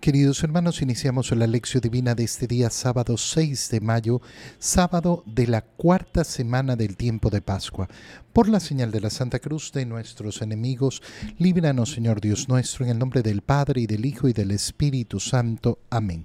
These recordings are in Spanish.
Queridos hermanos, iniciamos la lección divina de este día sábado 6 de mayo, sábado de la cuarta semana del tiempo de Pascua. Por la señal de la Santa Cruz de nuestros enemigos, líbranos Señor Dios nuestro, en el nombre del Padre y del Hijo y del Espíritu Santo. Amén.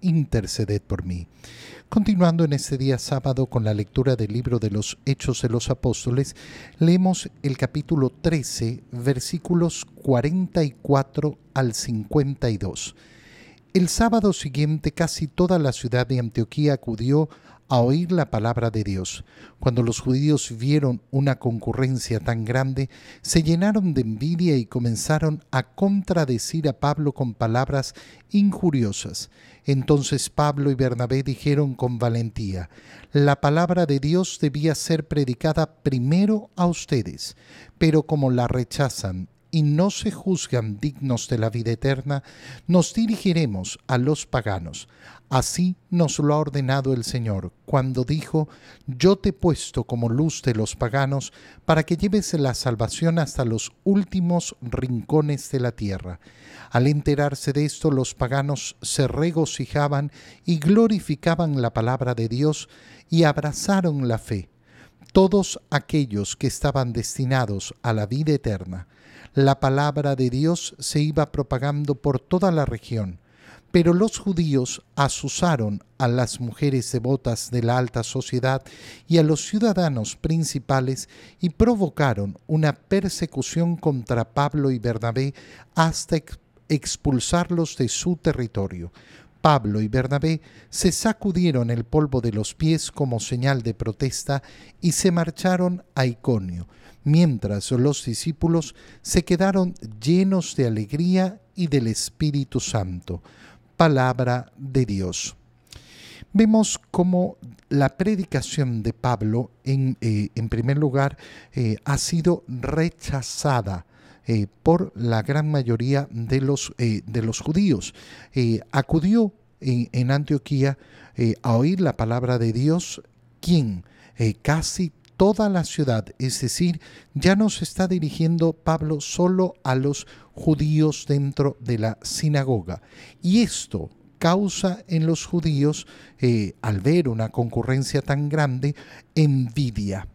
interceded por mí. Continuando en este día sábado con la lectura del libro de los Hechos de los Apóstoles, leemos el capítulo 13, versículos 44 al 52. El sábado siguiente casi toda la ciudad de Antioquía acudió a oír la palabra de Dios. Cuando los judíos vieron una concurrencia tan grande, se llenaron de envidia y comenzaron a contradecir a Pablo con palabras injuriosas. Entonces Pablo y Bernabé dijeron con valentía, la palabra de Dios debía ser predicada primero a ustedes, pero como la rechazan y no se juzgan dignos de la vida eterna, nos dirigiremos a los paganos. Así nos lo ha ordenado el Señor, cuando dijo, Yo te he puesto como luz de los paganos, para que lleves la salvación hasta los últimos rincones de la tierra. Al enterarse de esto, los paganos se regocijaban y glorificaban la palabra de Dios y abrazaron la fe, todos aquellos que estaban destinados a la vida eterna la palabra de Dios se iba propagando por toda la región, pero los judíos asusaron a las mujeres devotas de la alta sociedad y a los ciudadanos principales y provocaron una persecución contra Pablo y Bernabé hasta expulsarlos de su territorio. Pablo y Bernabé se sacudieron el polvo de los pies como señal de protesta y se marcharon a Iconio mientras los discípulos se quedaron llenos de alegría y del Espíritu Santo. Palabra de Dios. Vemos cómo la predicación de Pablo, en, eh, primer lugar, eh, ha sido rechazada eh, por la gran mayoría de los, de los judíos. acudió en Antioquía a oír la palabra de Dios, quien casi toda la ciudad, es decir, ya no está dirigiendo Pablo solo a los judíos dentro de la sinagoga. Y esto causa en los judíos, eh, al ver una concurrencia tan grande, envidia.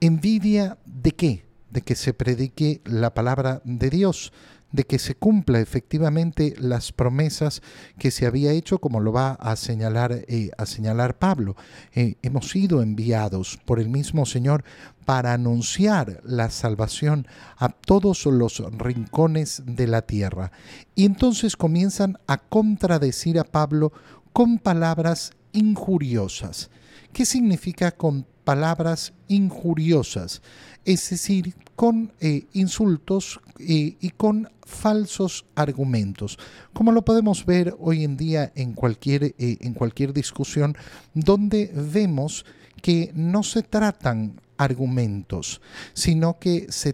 ¿Envidia de qué? De que se predique la palabra de Dios, de que se cumpla efectivamente las promesas que se había hecho, como lo va a señalar, eh, a señalar Pablo. Eh, hemos sido enviados por el mismo Señor para anunciar la salvación a todos los rincones de la tierra. Y entonces comienzan a contradecir a Pablo con palabras injuriosas. ¿Qué significa con palabras injuriosas? Es decir, con eh, insultos eh, y con falsos argumentos, como lo podemos ver hoy en día en cualquier, eh, en cualquier discusión donde vemos que no se tratan argumentos, sino que se,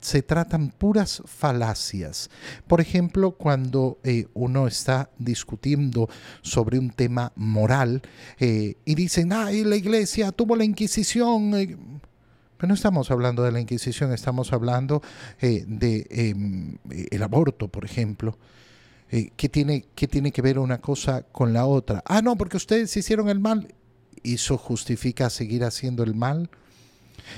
se tratan puras falacias. Por ejemplo, cuando uno está discutiendo sobre un tema moral y dicen, ay, la iglesia tuvo la Inquisición pero no estamos hablando de la Inquisición, estamos hablando eh, de em, el aborto, por ejemplo. Eh, ¿qué, tiene, ¿Qué tiene que ver una cosa con la otra? Ah, no, porque ustedes hicieron el mal. ¿Eso justifica seguir haciendo el mal?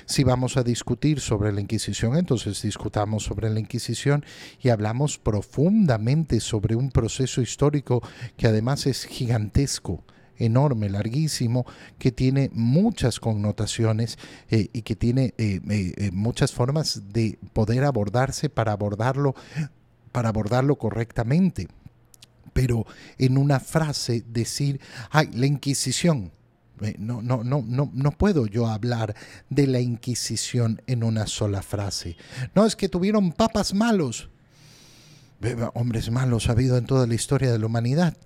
Si vamos a discutir sobre la Inquisición, entonces discutamos sobre la Inquisición y hablamos profundamente sobre un proceso histórico que además es gigantesco enorme, larguísimo, que tiene muchas connotaciones eh, y que tiene eh, eh, muchas formas de poder abordarse para abordarlo, para abordarlo correctamente. Pero en una frase decir, ay, la Inquisición, no, no, no, no, no puedo yo hablar de la Inquisición en una sola frase. No es que tuvieron papas malos. Hombres malos ha habido en toda la historia de la humanidad.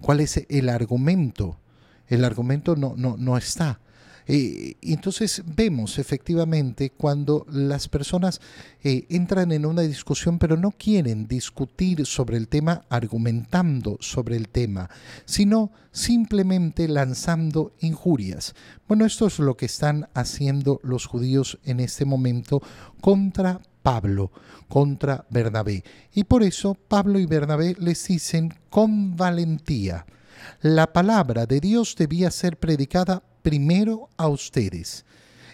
¿Cuál es el argumento? El argumento no, no, no está. Eh, entonces vemos efectivamente cuando las personas eh, entran en una discusión pero no quieren discutir sobre el tema argumentando sobre el tema, sino simplemente lanzando injurias. Bueno, esto es lo que están haciendo los judíos en este momento contra Pablo, contra Bernabé. Y por eso Pablo y Bernabé les dicen con valentía, la palabra de Dios debía ser predicada primero a ustedes.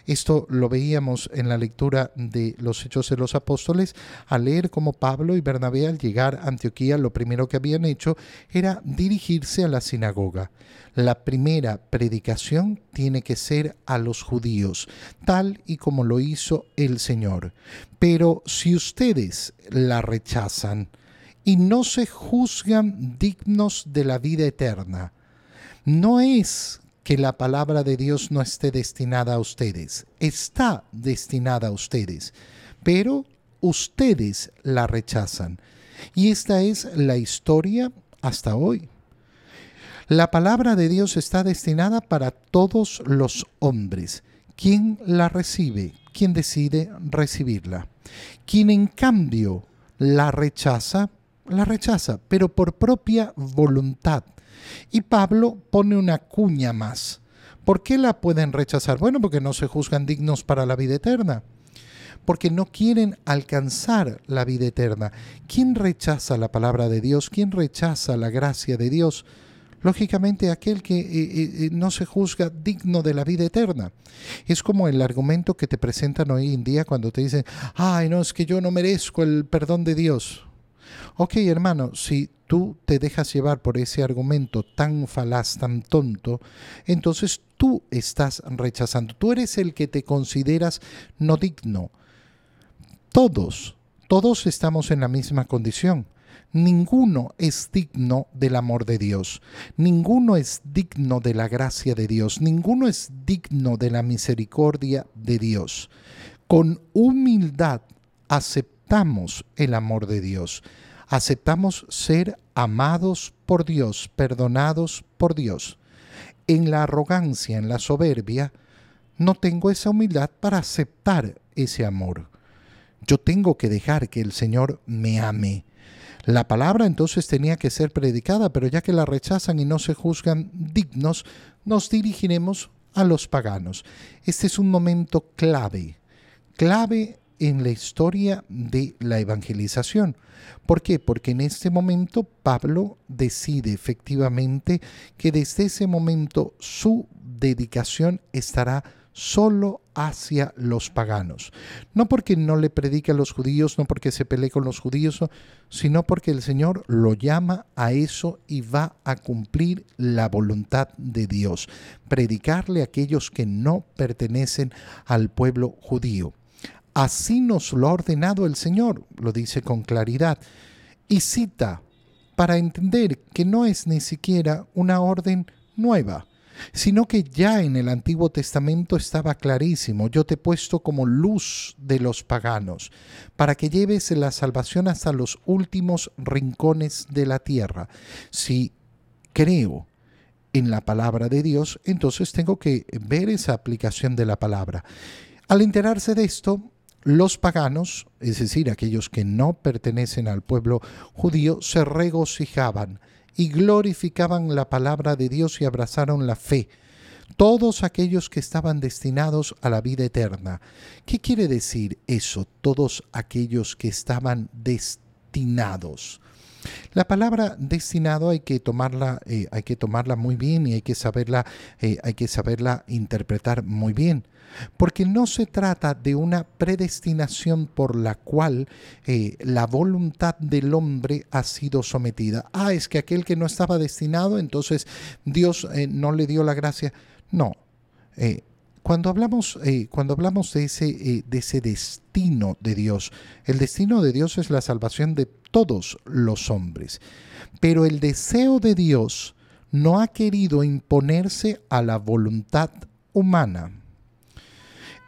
Esto lo veíamos en la lectura de los Hechos de los Apóstoles, al leer cómo Pablo y Bernabé al llegar a Antioquía lo primero que habían hecho era dirigirse a la sinagoga. La primera predicación tiene que ser a los judíos, tal y como lo hizo el Señor. Pero si ustedes la rechazan y no se juzgan dignos de la vida eterna, no es que la palabra de Dios no esté destinada a ustedes. Está destinada a ustedes, pero ustedes la rechazan. Y esta es la historia hasta hoy. La palabra de Dios está destinada para todos los hombres. ¿Quién la recibe? ¿Quién decide recibirla? Quien en cambio la rechaza, la rechaza, pero por propia voluntad y Pablo pone una cuña más. ¿Por qué la pueden rechazar? Bueno, porque no se juzgan dignos para la vida eterna. Porque no quieren alcanzar la vida eterna. ¿Quién rechaza la palabra de Dios? ¿Quién rechaza la gracia de Dios? Lógicamente aquel que eh, eh, eh, no se juzga digno de la vida eterna. Es como el argumento que te presentan hoy en día cuando te dicen, ay, no, es que yo no merezco el perdón de Dios. Ok, hermano, si tú te dejas llevar por ese argumento tan falaz, tan tonto, entonces tú estás rechazando. Tú eres el que te consideras no digno. Todos, todos estamos en la misma condición. Ninguno es digno del amor de Dios, ninguno es digno de la gracia de Dios, ninguno es digno de la misericordia de Dios. Con humildad aceptamos el amor de Dios aceptamos ser amados por Dios, perdonados por Dios. En la arrogancia, en la soberbia, no tengo esa humildad para aceptar ese amor. Yo tengo que dejar que el Señor me ame. La palabra entonces tenía que ser predicada, pero ya que la rechazan y no se juzgan dignos, nos dirigiremos a los paganos. Este es un momento clave, clave en la historia de la evangelización. ¿Por qué? Porque en este momento Pablo decide efectivamente que desde ese momento su dedicación estará solo hacia los paganos. No porque no le predique a los judíos, no porque se pelee con los judíos, sino porque el Señor lo llama a eso y va a cumplir la voluntad de Dios, predicarle a aquellos que no pertenecen al pueblo judío. Así nos lo ha ordenado el Señor, lo dice con claridad. Y cita para entender que no es ni siquiera una orden nueva, sino que ya en el Antiguo Testamento estaba clarísimo, yo te he puesto como luz de los paganos, para que lleves la salvación hasta los últimos rincones de la tierra. Si creo en la palabra de Dios, entonces tengo que ver esa aplicación de la palabra. Al enterarse de esto, los paganos, es decir, aquellos que no pertenecen al pueblo judío, se regocijaban y glorificaban la palabra de Dios y abrazaron la fe. Todos aquellos que estaban destinados a la vida eterna. ¿Qué quiere decir eso? Todos aquellos que estaban destinados. La palabra destinado hay que tomarla, eh, hay que tomarla muy bien y hay que saberla, eh, hay que saberla interpretar muy bien porque no se trata de una predestinación por la cual eh, la voluntad del hombre ha sido sometida. Ah, es que aquel que no estaba destinado, entonces Dios no le dio la gracia. No. Eh, cuando hablamos, cuando hablamos de, ese, de ese destino de Dios, el destino de Dios es la salvación de todos los hombres. Pero el deseo de Dios no ha querido imponerse a la voluntad humana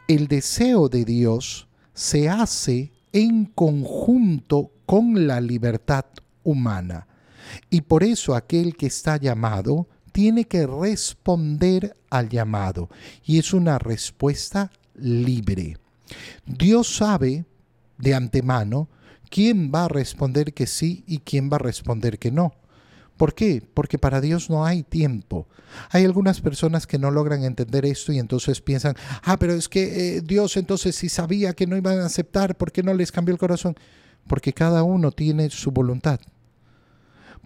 el deseo de Dios se hace en conjunto con la libertad humana. Y por eso aquel que está llamado tiene que responder al llamado y es una respuesta libre. Dios sabe de antemano quién va a responder que sí y quién va a responder que no. ¿Por qué? Porque para Dios no hay tiempo. Hay algunas personas que no logran entender esto y entonces piensan, ah, pero es que eh, Dios entonces si sabía que no iban a aceptar, ¿por qué no les cambió el corazón? Porque cada uno tiene su voluntad.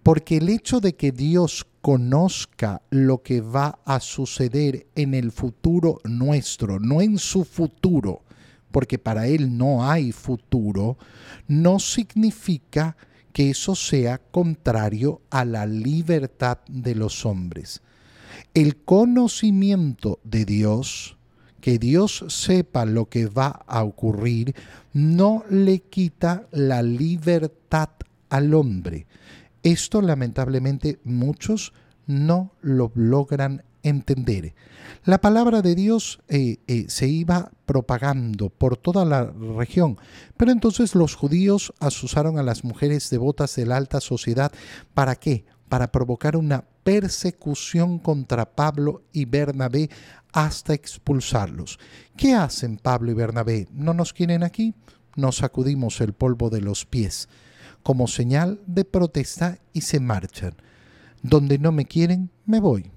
Porque el hecho de que Dios conozca lo que va a suceder en el futuro nuestro, no en su futuro, porque para Él no hay futuro, no significa que eso sea contrario a la libertad de los hombres. El conocimiento de Dios, que Dios sepa lo que va a ocurrir, no le quita la libertad al hombre. Esto lamentablemente muchos no lo logran entender. La palabra de Dios eh, eh, se iba propagando por toda la región, pero entonces los judíos asusaron a las mujeres devotas de la alta sociedad. ¿Para qué? Para provocar una persecución contra Pablo y Bernabé hasta expulsarlos. ¿Qué hacen Pablo y Bernabé? ¿No nos quieren aquí? Nos sacudimos el polvo de los pies como señal de protesta y se marchan. Donde no me quieren, me voy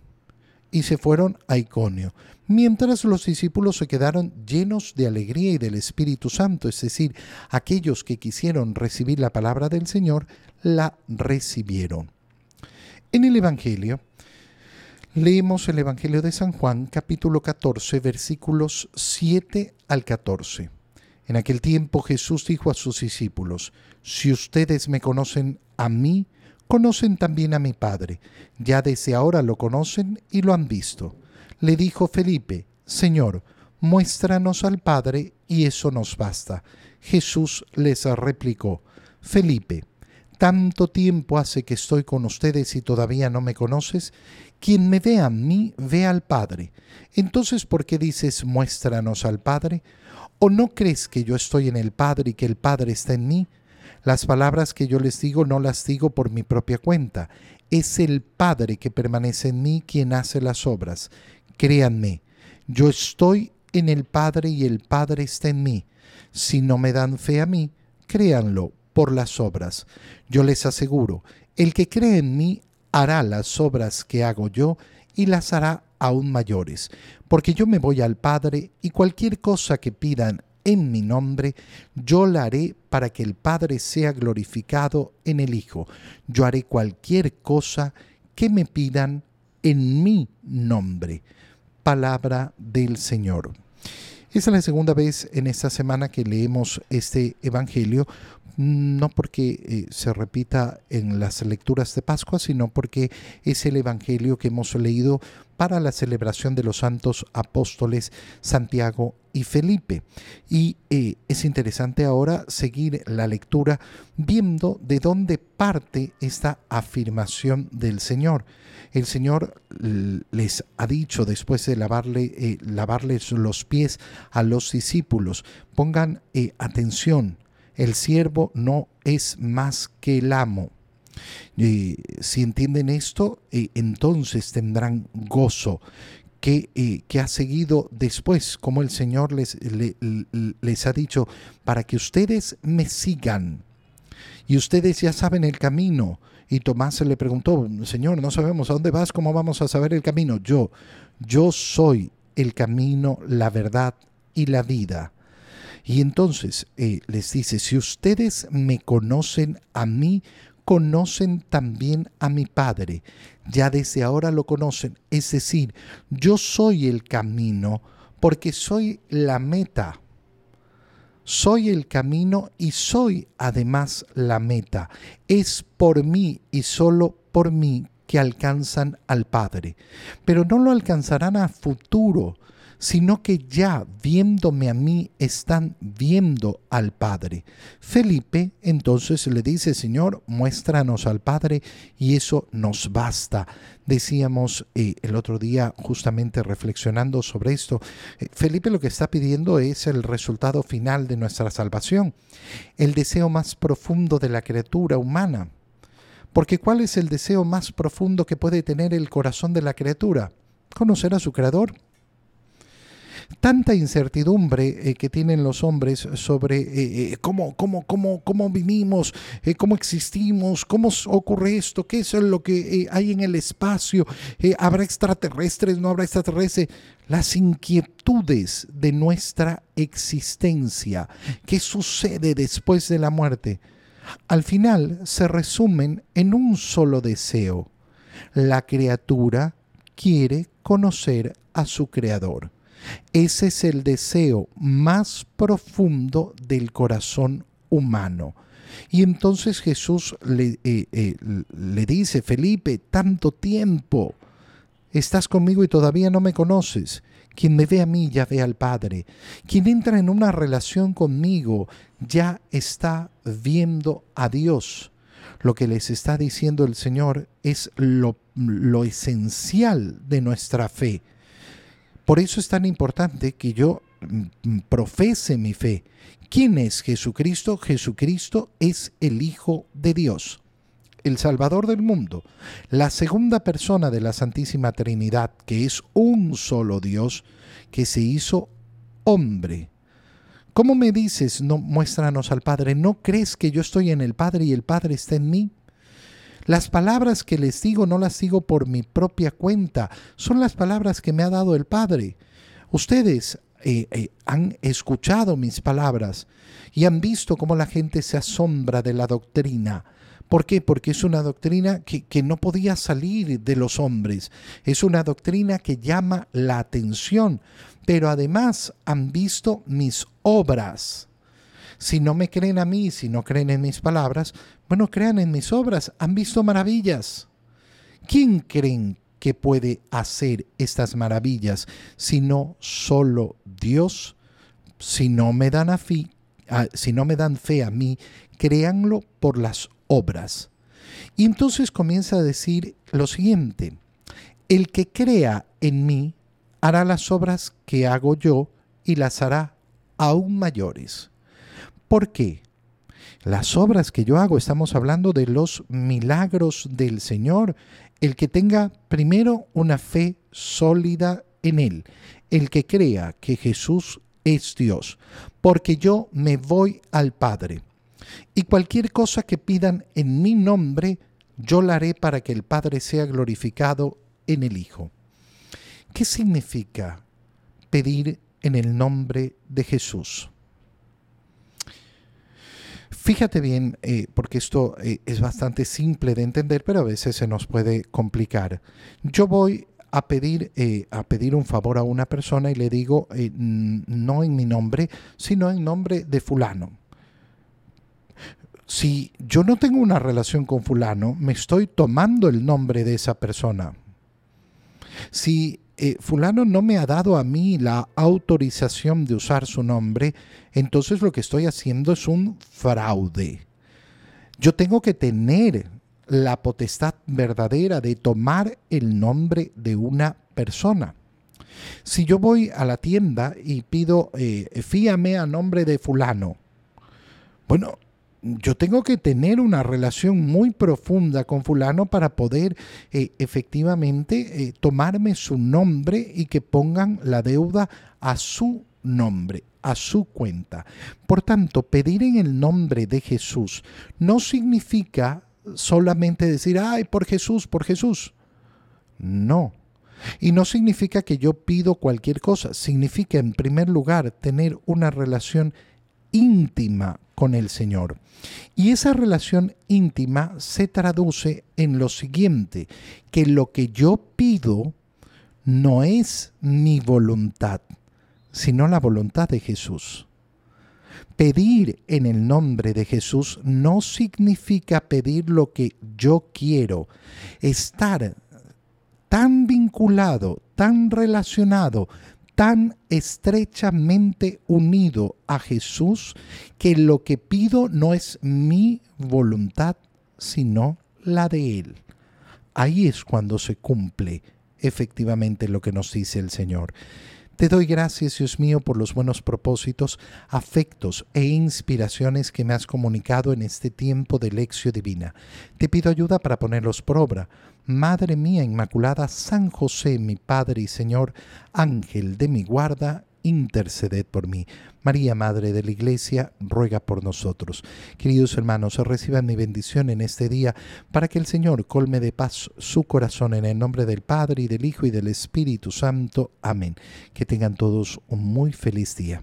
y se fueron a Iconio, mientras los discípulos se quedaron llenos de alegría y del Espíritu Santo, es decir, aquellos que quisieron recibir la palabra del Señor, la recibieron. En el Evangelio, leemos el Evangelio de San Juan, capítulo 14, versículos 7 al 14. En aquel tiempo Jesús dijo a sus discípulos, Si ustedes me conocen a mí, conocen también a mi Padre. Ya desde ahora lo conocen y lo han visto. Le dijo Felipe, Señor, muéstranos al Padre y eso nos basta. Jesús les replicó, Felipe, tanto tiempo hace que estoy con ustedes y todavía no me conoces. Quien me ve a mí, ve al Padre. Entonces, ¿por qué dices, muéstranos al Padre? ¿O no crees que yo estoy en el Padre y que el Padre está en mí? Las palabras que yo les digo no las digo por mi propia cuenta. Es el Padre que permanece en mí quien hace las obras. Créanme, yo estoy en el Padre y el Padre está en mí. Si no me dan fe a mí, créanlo por las obras. Yo les aseguro, el que cree en mí hará las obras que hago yo y las hará aún mayores, porque yo me voy al Padre y cualquier cosa que pidan en mi nombre, yo la haré para que el Padre sea glorificado en el Hijo. Yo haré cualquier cosa que me pidan en mi nombre. Palabra del Señor. Esta es la segunda vez en esta semana que leemos este Evangelio, no porque eh, se repita en las lecturas de Pascua, sino porque es el Evangelio que hemos leído para la celebración de los santos apóstoles Santiago y Felipe. Y eh, es interesante ahora seguir la lectura viendo de dónde parte esta afirmación del Señor. El Señor les ha dicho después de lavarle, eh, lavarles los pies a los discípulos, pongan eh, atención, el siervo no es más que el amo. Si entienden esto, entonces tendrán gozo que, eh, que, ha seguido después, como el Señor les, les ha dicho, para que ustedes me sigan. Y ustedes ya saben el camino. Y Tomás le preguntó, Señor, no sabemos a dónde vas, ¿cómo vamos a saber el camino? Yo, yo soy el camino, la verdad y la vida. Y entonces eh, les dice, si ustedes me conocen a mí, conocen también a mi Padre. Ya desde ahora lo conocen. Es decir, yo soy el camino porque soy la meta. Soy el camino y soy además la meta. Es por mí y solo por mí que alcanzan al Padre. Pero no lo alcanzarán a futuro, sino que ya viéndome a mí están viendo al Padre. Felipe entonces le dice, Señor, muéstranos al Padre y eso nos basta. Decíamos eh, el otro día justamente reflexionando sobre esto, eh, Felipe lo que está pidiendo es el resultado final de nuestra salvación, el deseo más profundo de la criatura humana Porque ¿cuál es el deseo más profundo que puede tener el corazón de la criatura? Conocer a su creador. Tanta incertidumbre eh, que tienen los hombres sobre eh, eh, cómo, cómo, cómo, cómo vivimos, cómo existimos, cómo ocurre esto, qué es lo que hay en el espacio, habrá extraterrestres, no habrá extraterrestres, las inquietudes de nuestra existencia, qué sucede después de la muerte al final se resumen en un solo deseo. La criatura quiere conocer a su creador. Ese es el deseo más profundo del corazón humano. Y entonces Jesús le, eh, eh, le, dice, Felipe, tanto tiempo, estás conmigo y todavía no me conoces. Quien me ve a mí ya ve al Padre. Quien entra en una relación conmigo ya está viendo a Dios. Lo que les está diciendo el Señor es lo esencial de nuestra fe. Por eso es tan importante que yo mm, profese mi fe. ¿Quién es Jesucristo? Jesucristo es el Hijo de Dios el Salvador del mundo, la segunda persona de la Santísima Trinidad, que es un solo Dios, que se hizo hombre. ¿Cómo me dices, no muéstranos al Padre? ¿No crees que yo estoy en el Padre y el Padre está en mí? Las palabras que les digo no las digo por mi propia cuenta, son las palabras que me ha dado el Padre. Ustedes eh, eh, han escuchado mis palabras y han visto cómo la gente se asombra de la doctrina ¿Por qué? Porque es una doctrina que, no podía salir de los hombres. Es una doctrina que llama la atención, pero además han visto mis obras. Si no me creen a mí, si no creen en mis palabras, bueno, crean en mis obras. Han visto maravillas. ¿Quién creen que puede hacer estas maravillas si no solo Dios? Si no me dan si no me dan fe a mí, créanlo por las obras. Y entonces comienza a decir lo siguiente, el que crea en mí hará las obras que hago yo y las hará aún mayores. ¿Por qué? Las obras que yo hago, estamos hablando de los milagros del Señor, el que tenga primero una fe sólida en Él, el que crea que Jesús es Dios, porque yo me voy al Padre. Y cualquier cosa que pidan en mi nombre, yo la haré para que el Padre sea glorificado en el Hijo. ¿Qué significa pedir en el nombre de Jesús? Fíjate bien, eh, porque esto eh, es bastante simple de entender, pero a veces se nos puede complicar. Yo voy a pedir, eh, a pedir un favor a una persona y le digo, no en mi nombre, sino en nombre de fulano si yo no tengo una relación con fulano, me estoy tomando el nombre de esa persona. Si eh, fulano no me ha dado a mí la autorización de usar su nombre, entonces lo que estoy haciendo es un fraude. Yo tengo que tener la potestad verdadera de tomar el nombre de una persona. Si yo voy a la tienda y pido, eh, fíame a nombre de fulano, bueno, yo tengo que tener una relación muy profunda con fulano para poder eh, efectivamente eh, tomarme su nombre y que pongan la deuda a su nombre, a su cuenta. Por tanto, pedir en el nombre de Jesús no significa solamente decir, ay, por Jesús, por Jesús. No. Y no significa que yo pido cualquier cosa, significa en primer lugar tener una relación íntima con el Señor. Y esa relación íntima se traduce en lo siguiente, que lo que yo pido no es mi voluntad, sino la voluntad de Jesús. Pedir en el nombre de Jesús no significa pedir lo que yo quiero, estar tan vinculado, tan relacionado, tan estrechamente unido a Jesús que lo que pido no es mi voluntad, sino la de Él. Ahí es cuando se cumple efectivamente lo que nos dice el Señor. Te doy gracias, Dios mío, por los buenos propósitos, afectos e inspiraciones que me has comunicado en este tiempo de lección divina. Te pido ayuda para ponerlos por obra. Madre mía Inmaculada, San José, mi Padre y Señor, Ángel de mi guarda, interceded por mí. María, Madre de la Iglesia, ruega por nosotros. Queridos hermanos, reciban mi bendición en este día para que el Señor colme de paz su corazón en el nombre del Padre y del Hijo y del Espíritu Santo. Amén. Que tengan todos un muy feliz día.